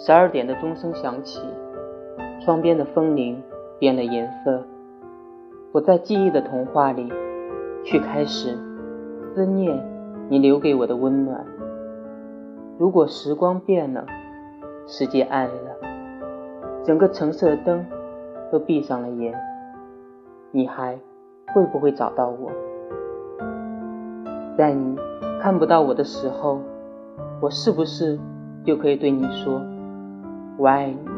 十二点的钟声响起，窗边的风铃变了颜色。我在记忆的童话里，去开始思念你留给我的温暖。如果时光变了，世界暗了，整个城市的灯都闭上了眼，你还会不会找到我？在你看不到我的时候，我是不是就可以对你说？我爱你。